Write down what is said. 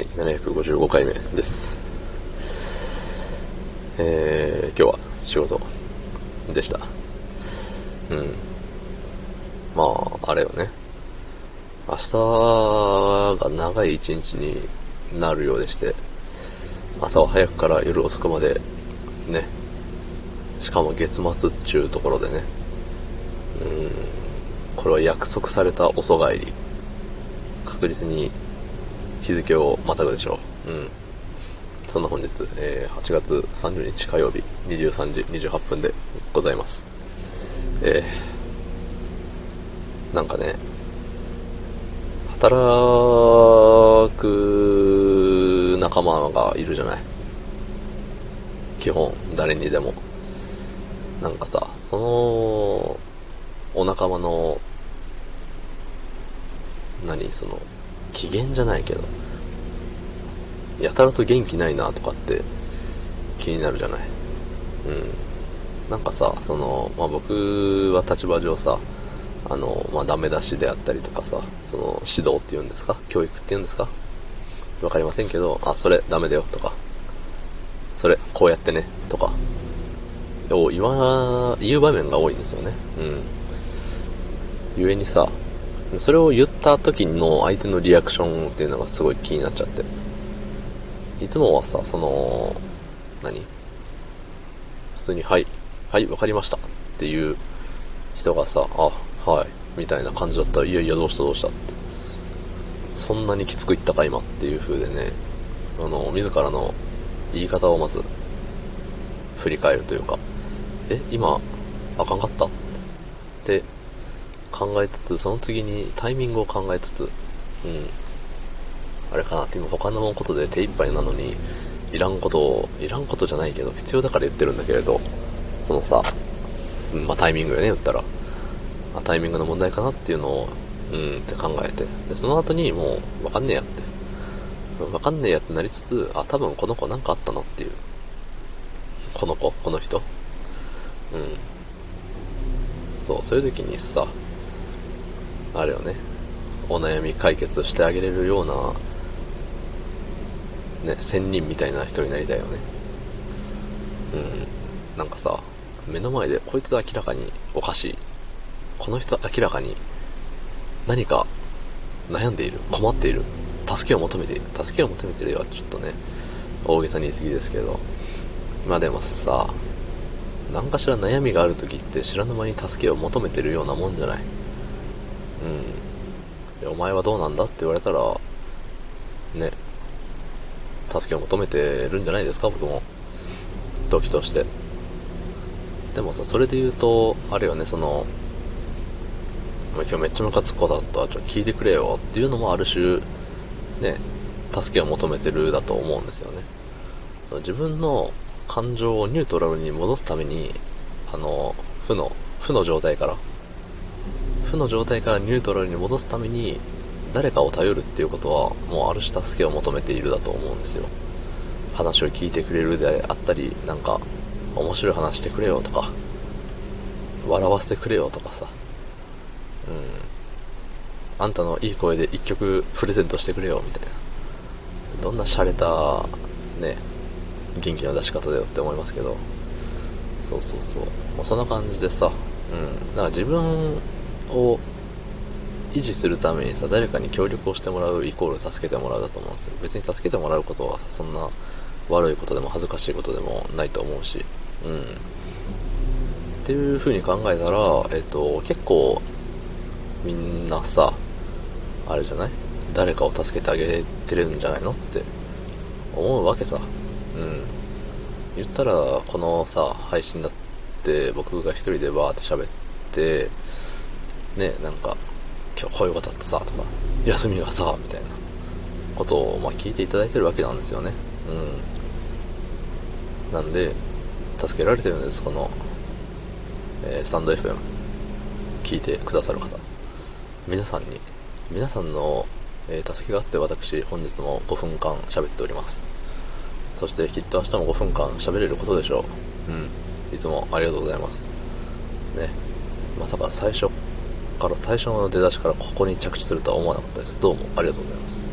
はい、755回目です。えー、今日は仕事でした。うん。まあ、あれよね。明日が長い一日になるようでして、朝は早くから夜遅くまで、ね。しかも月末っちゅうところでね。うん。これは約束された遅帰り。確実に日付をまたぐでしょう。うん。そんな本日、えー8月30日火曜日23時28分でございます。えー、なんかね、働く仲間がいるじゃない？基本、誰にでも。なんかさ、その、お仲間の何？その機嫌じゃないけど。やたらと元気ないなとかって気になるじゃない。うん。なんかさその、まあ、僕は立場上さあの、まあ、ダメ出しであったりとかさその指導っていうんですか？教育っていうんですか？わかりませんけどあそれダメだよとか。それこうやってねとか。を言わ言う場面が多いんですよね。うん。ゆえにさそれを言った時の相手のリアクションっていうのがすごい気になっちゃって。いつもはさ、その、何？普通に、はい、はい、わかりましたっていう人がさ、あ、はい、みたいな感じだったら、いやいや、どうしたどうしたって。そんなにきつく言ったか今っていう風でね、あの、自らの言い方をまず、振り返るというか、え、今、あかんかった？って、考えつつ、その次にタイミングを考えつつ、うん。あれかなって今他のことで手一杯なのに、いらんことを、いらんことじゃないけど、必要だから言ってるんだけれど、そのさ、うん、まあタイミングよね、言ったら。あタイミングの問題かなっていうのを、うんって考えて。で、その後にもう、わかんねえやって。わかんねえやってなりつつ、あ、多分この子なんかあったなっていう。この子、この人。うん。そう、そういう時にさ、あれよね、お悩み解決してあげれるような、ね、仙人みたいな人になりたいよね。うん。なんかさ、目の前でこいつ明らかにおかしい。この人明らかに何か悩んでいる、困っている、助けを求めている。助けを求めているはちょっとね、大げさに言い過ぎですけど。まあでもさ、何かしら悩みがある時って知らぬ間に助けを求めてるようなもんじゃない。うん。お前はどうなんだって言われたら、ね、助けを求めてるんじゃないですか、僕も。時として。でもさ、それで言うと、あれよね、その、今日めっちゃムカつく子だった、ちょっと聞いてくれよっていうのもある種、ね、助けを求めてるだと思うんですよね。その自分の感情をニュートラルに戻すために、あの、負の、負の状態から、負の状態からニュートラルに戻すために誰かを頼るっていうことはもうある種助けを求めているだと思うんですよ。話を聞いてくれるであったりなんか面白い話してくれよとか笑わせてくれよとかさ。うん。あんたのいい声で一曲プレゼントしてくれよみたいな。どんな洒落たね元気の出し方だよって思いますけど。そうそうそう。もうそんな感じでさ。うん。だから自分を維持するためにさ誰かに協力をしてもらうイコール助けてもらうだと思うんですよ。別に助けてもらうことはさそんな悪いことでも恥ずかしいことでもないと思うし。うん。っていう風に考えたらえっと結構みんなさあれじゃない？誰かを助けてあげてるんじゃないのって思うわけさ。うん。言ったらこのさ配信だって僕が一人でバーって喋ってねなんか今日こういうことあってさとか休みがさみたいなことをまあ聞いていただいてるわけなんですよね。うん。なんで助けられてるんですこの、えースタンド FM 聞いてくださる方。皆さんに皆さんの、えー助けがあって私本日も5分間喋っております。そしてきっと明日も5分間喋れることでしょう。うん。いつもありがとうございます。ね。まさか最初から最初の出だしからここに着地するとは思わなかったです。どうもありがとうございます。